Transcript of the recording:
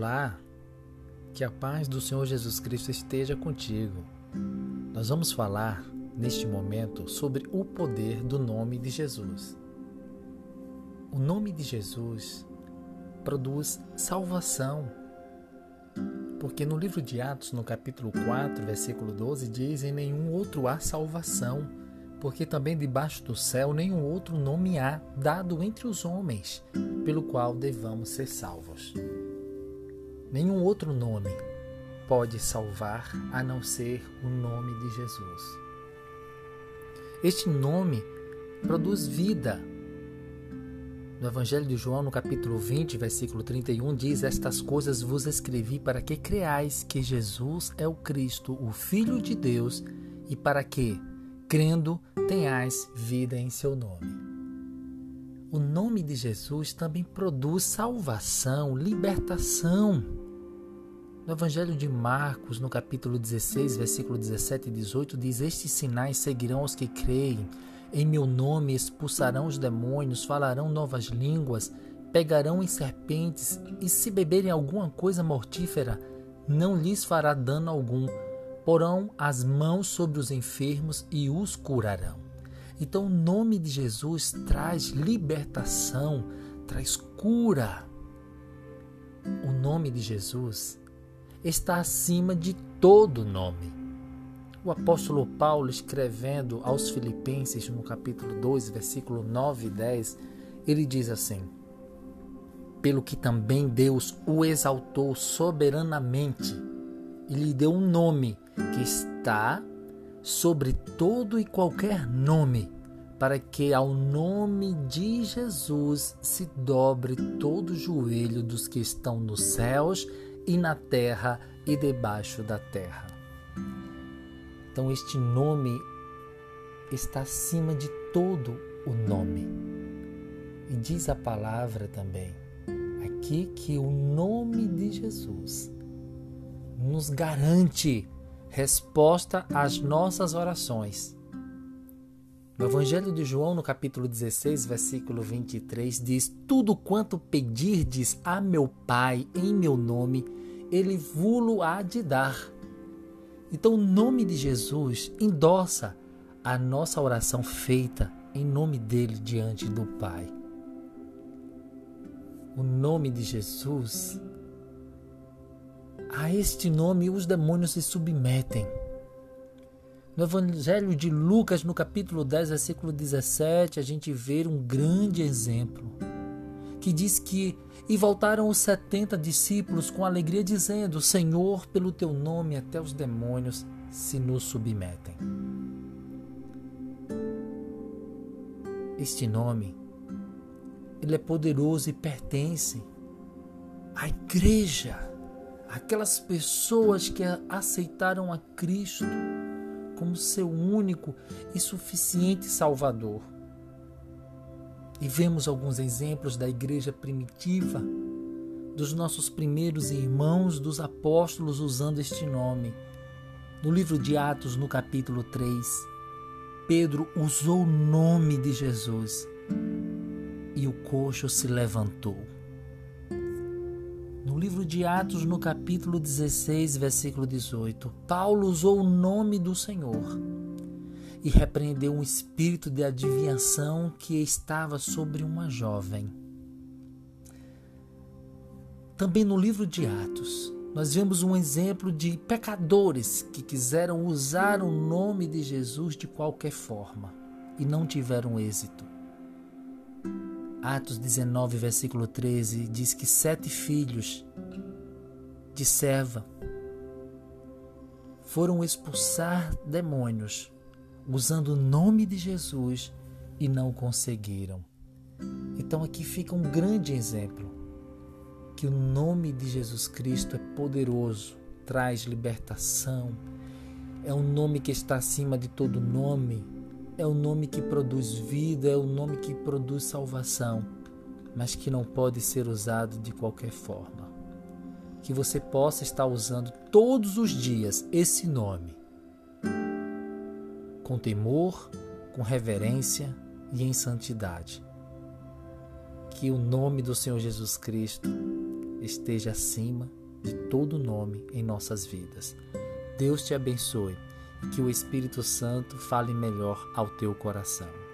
Olá, que a paz do Senhor Jesus Cristo esteja contigo. Nós vamos falar neste momento sobre o poder do nome de Jesus. O nome de Jesus produz salvação. Porque no livro de Atos, no capítulo 4, versículo 12, diz: Em nenhum outro há salvação, porque também debaixo do céu nenhum outro nome há dado entre os homens, pelo qual devamos ser salvos. Nenhum outro nome pode salvar a não ser o nome de Jesus. Este nome produz vida. No Evangelho de João, no capítulo 20, versículo 31, diz: Estas coisas vos escrevi para que creais que Jesus é o Cristo, o Filho de Deus, e para que, crendo, tenhais vida em seu nome. O nome de Jesus também produz salvação, libertação. No Evangelho de Marcos, no capítulo 16, versículo 17 e 18, diz: Estes sinais seguirão os que creem. Em meu nome expulsarão os demônios, falarão novas línguas, pegarão em serpentes, e se beberem alguma coisa mortífera, não lhes fará dano algum. Porão as mãos sobre os enfermos e os curarão. Então, o nome de Jesus traz libertação, traz cura. O nome de Jesus está acima de todo nome. O apóstolo Paulo, escrevendo aos Filipenses, no capítulo 2, versículo 9 e 10, ele diz assim: Pelo que também Deus o exaltou soberanamente e lhe deu um nome que está sobre todo e qualquer nome, para que ao nome de Jesus se dobre todo o joelho dos que estão nos céus e na terra e debaixo da terra. Então, este nome está acima de todo o nome. E diz a palavra também aqui que o nome de Jesus nos garante resposta às nossas orações. No Evangelho de João, no capítulo 16, versículo 23, diz: Tudo quanto pedirdes a meu Pai em meu nome, ele vulo há de dar. Então, o nome de Jesus endossa a nossa oração feita em nome dele diante do Pai. O nome de Jesus, a este nome os demônios se submetem. No Evangelho de Lucas, no capítulo 10, versículo 17, a gente vê um grande exemplo que diz que e voltaram os setenta discípulos com alegria, dizendo: Senhor, pelo teu nome até os demônios se nos submetem. Este nome, ele é poderoso e pertence à igreja, aquelas pessoas que aceitaram a Cristo como seu único e suficiente Salvador. E vemos alguns exemplos da igreja primitiva, dos nossos primeiros irmãos, dos apóstolos usando este nome. No livro de Atos, no capítulo 3, Pedro usou o nome de Jesus e o coxo se levantou. No livro de Atos, no capítulo 16, versículo 18, Paulo usou o nome do Senhor e repreendeu um espírito de adivinhação que estava sobre uma jovem. Também no livro de Atos, nós vemos um exemplo de pecadores que quiseram usar o nome de Jesus de qualquer forma e não tiveram êxito. Atos 19, versículo 13, diz que sete filhos de serva foram expulsar demônios usando o nome de Jesus e não conseguiram. Então aqui fica um grande exemplo que o nome de Jesus Cristo é poderoso, traz libertação, é um nome que está acima de todo nome é o nome que produz vida, é o nome que produz salvação, mas que não pode ser usado de qualquer forma. Que você possa estar usando todos os dias esse nome, com temor, com reverência e em santidade. Que o nome do Senhor Jesus Cristo esteja acima de todo nome em nossas vidas. Deus te abençoe que o Espírito Santo fale melhor ao teu coração.